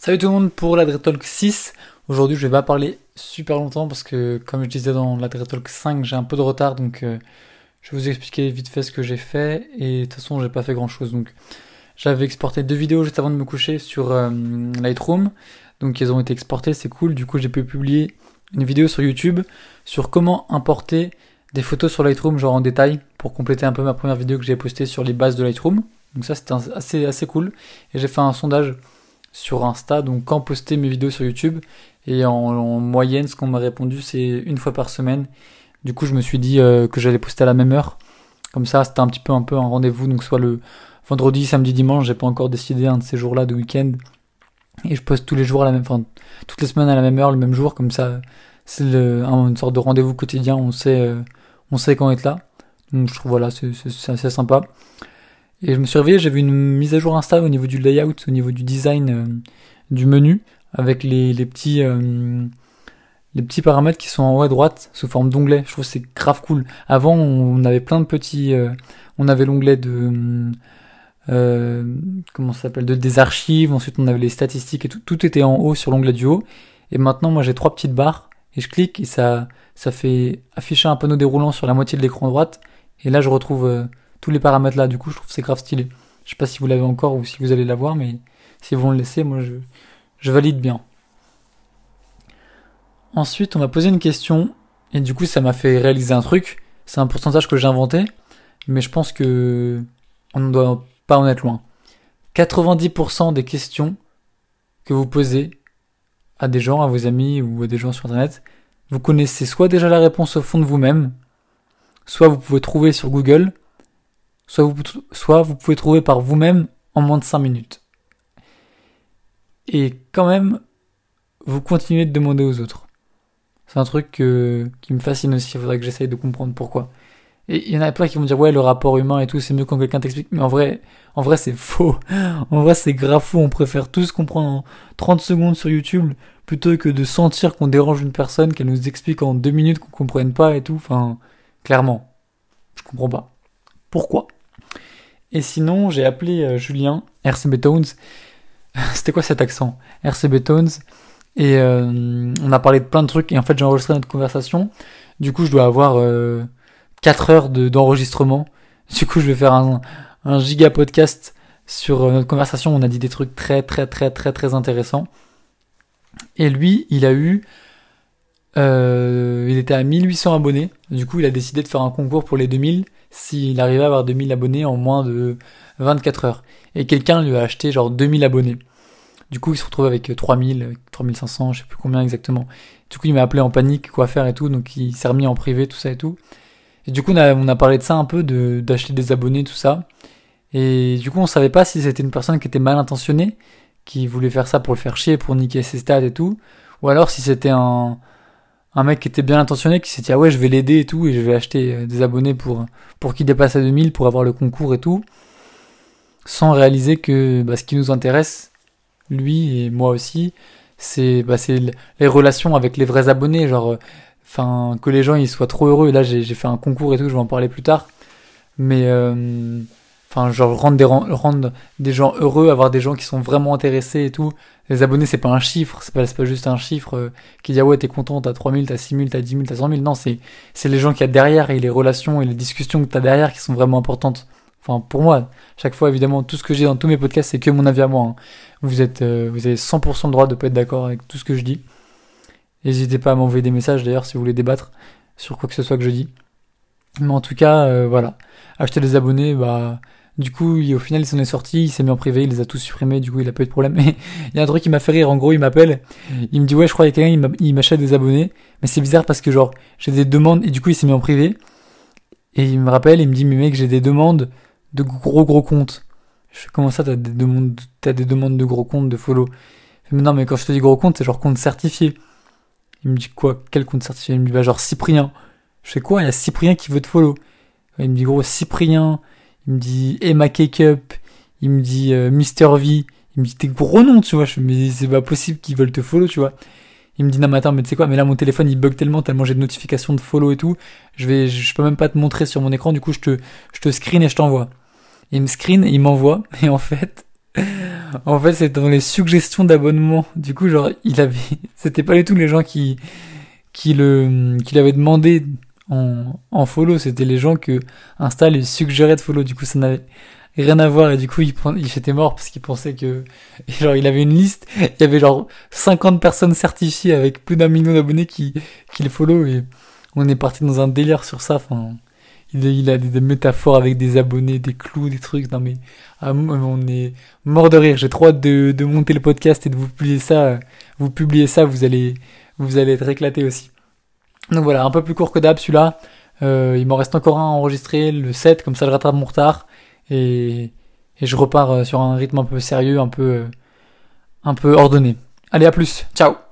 Salut tout le monde pour la Talk 6. Aujourd'hui, je vais pas parler super longtemps parce que, comme je disais dans la Talk 5, j'ai un peu de retard donc euh, je vais vous expliquer vite fait ce que j'ai fait et de toute façon, j'ai pas fait grand chose donc j'avais exporté deux vidéos juste avant de me coucher sur euh, Lightroom donc elles ont été exportées, c'est cool. Du coup, j'ai pu publier une vidéo sur YouTube sur comment importer des photos sur Lightroom, genre en détail, pour compléter un peu ma première vidéo que j'ai postée sur les bases de Lightroom. Donc ça, c'était assez, assez cool. Et j'ai fait un sondage sur Insta, donc quand poster mes vidéos sur YouTube. Et en, moyenne, ce qu'on m'a répondu, c'est une fois par semaine. Du coup, je me suis dit euh, que j'allais poster à la même heure. Comme ça, c'était un petit peu un peu un rendez-vous, donc soit le vendredi, samedi, dimanche. J'ai pas encore décidé un de ces jours-là de week-end. Et je poste tous les jours à la même, enfin toutes les semaines à la même heure, le même jour. Comme ça, c'est une sorte de rendez-vous quotidien. On sait, euh, on sait quand être là. Donc je trouve voilà, c'est assez sympa. Et je me suis réveillé, vu une mise à jour Insta au niveau du layout, au niveau du design euh, du menu, avec les, les petits euh, les petits paramètres qui sont en haut à droite sous forme d'onglet. Je trouve que c'est grave cool. Avant, on avait plein de petits, euh, on avait l'onglet de comment ça s'appelle, de des archives. Ensuite, on avait les statistiques et tout. Tout était en haut sur l'onglet du haut. Et maintenant, moi, j'ai trois petites barres et je clique et ça ça fait afficher un panneau déroulant sur la moitié de l'écran droite. Et là, je retrouve tous les paramètres là. Du coup, je trouve c'est grave stylé. Je sais pas si vous l'avez encore ou si vous allez l'avoir, mais si vous le laissez, moi je, valide bien. Ensuite, on m'a posé une question et du coup, ça m'a fait réaliser un truc. C'est un pourcentage que j'ai inventé, mais je pense que on ne doit pas en être loin. 90% des questions que vous posez à des gens, à vos amis ou à des gens sur internet, vous connaissez soit déjà la réponse au fond de vous-même, soit vous pouvez trouver sur Google, soit vous, soit vous pouvez trouver par vous-même en moins de 5 minutes. Et quand même, vous continuez de demander aux autres. C'est un truc qui me fascine aussi, il faudrait que j'essaye de comprendre pourquoi. Et il y en a plein qui vont dire ouais le rapport humain et tout c'est mieux quand quelqu'un t'explique mais en vrai en vrai c'est faux. En vrai c'est grave faux, on préfère tous comprendre en 30 secondes sur YouTube plutôt que de sentir qu'on dérange une personne qu'elle nous explique en 2 minutes qu'on comprenne pas et tout. Enfin clairement, je comprends pas. Pourquoi? Et sinon, j'ai appelé euh, Julien, RCB Tones. C'était quoi cet accent? RCB Tones. Et euh, on a parlé de plein de trucs. Et en fait, j'ai enregistré notre conversation. Du coup, je dois avoir 4 euh, heures d'enregistrement. du coup, je vais faire un, un giga podcast sur notre conversation. On a dit des trucs très, très, très, très, très intéressants. Et lui, il a eu... il était à 1800 abonnés. Du coup, il a décidé de faire un concours pour les 2000 s'il arrivait à avoir 2000 abonnés en moins de 24 heures. Et quelqu'un lui a acheté genre 2000 abonnés. Du coup, il se retrouve avec 3000, 3500, je sais plus combien exactement. Du coup, il m'a appelé en panique, quoi faire et tout, donc il s'est remis en privé, tout ça et tout. Et du coup, on a, on a parlé de ça un peu, de, d'acheter des abonnés, tout ça. Et du coup, on savait pas si c'était une personne qui était mal intentionnée, qui voulait faire ça pour le faire chier, pour niquer ses stats et tout, ou alors si c'était un, un mec qui était bien intentionné, qui s'est dit ah ouais je vais l'aider et tout, et je vais acheter euh, des abonnés pour, pour qu'il dépasse à 2000, pour avoir le concours et tout, sans réaliser que bah, ce qui nous intéresse, lui et moi aussi, c'est bah, les relations avec les vrais abonnés, genre, euh, enfin que les gens ils soient trop heureux. Là j'ai fait un concours et tout, je vais en parler plus tard, mais euh, enfin genre rendre des rendre des gens heureux, avoir des gens qui sont vraiment intéressés et tout. Les abonnés c'est pas un chiffre, c'est pas pas juste un chiffre euh, qui dit ah ouais t'es content, t'as 3000, t'as 6000, t'as 10 000, t'as 100 000. Non c'est les gens qu'il y a derrière et les relations et les discussions que t'as derrière qui sont vraiment importantes. Enfin pour moi, chaque fois évidemment tout ce que j'ai dans tous mes podcasts c'est que mon avis à moi. Hein. Vous êtes euh, vous avez 100% le droit de pas être d'accord avec tout ce que je dis. N'hésitez pas à m'envoyer des messages d'ailleurs si vous voulez débattre sur quoi que ce soit que je dis. Mais en tout cas, euh, voilà. Acheter des abonnés, bah, du coup, au final, il s'en est sorti, il s'est mis en privé, il les a tous supprimés, du coup, il a pas eu de problème. Mais il y a un truc qui m'a fait rire, en gros, il m'appelle, il me dit, ouais, je crois qu'il y a quelqu'un, il m'achète des abonnés. Mais c'est bizarre parce que, genre, j'ai des demandes, et du coup, il s'est mis en privé. Et il me rappelle, il me dit, mais mec, j'ai des demandes de gros gros comptes. Je fais, comment ça, t'as des demandes, t'as des demandes de gros comptes, de follow? mais non, mais quand je te dis gros compte, c'est genre compte certifié. Il me dit quoi? Quel compte certifié? Il me dit, bah, genre Cyprien. Je fais quoi? Il y a Cyprien qui veut te follow? Il me dit, gros, Cyprien, il me dit Emma Cake-up, il me dit euh, Mister V, il me dit tes gros noms, tu vois, je mais c'est pas possible qu'ils veulent te follow, tu vois. Il me dit non mais attends mais tu sais quoi mais là mon téléphone il bug tellement tellement j'ai de notifications de follow et tout je vais je peux même pas te montrer sur mon écran du coup je te je te screen et je t'envoie il me screen il m'envoie et en fait En fait, c'était dans les suggestions d'abonnement. Du coup, genre, il avait, c'était pas du tout les gens qui, qui le, qui l'avaient demandé en, en follow. C'était les gens que Insta lui suggérait de follow. Du coup, ça n'avait rien à voir. Et du coup, il, il était mort parce qu'il pensait que, genre, il avait une liste. Il y avait genre 50 personnes certifiées avec plus d'un million d'abonnés qui, qui le follow et on est parti dans un délire sur ça. Enfin, il, a des, métaphores avec des abonnés, des clous, des trucs. Non mais ah, on est mort de rire. J'ai trop hâte de, de, monter le podcast et de vous publier ça. Vous publiez ça, vous allez vous allez être éclaté aussi. Donc voilà, un peu plus court que d'hab celui-là. Euh, il m'en reste encore un enregistré, le 7, comme ça je rattrape mon retard. Et, et je repars euh, sur un rythme un peu sérieux, un peu, un peu ordonné. Allez, à plus. Ciao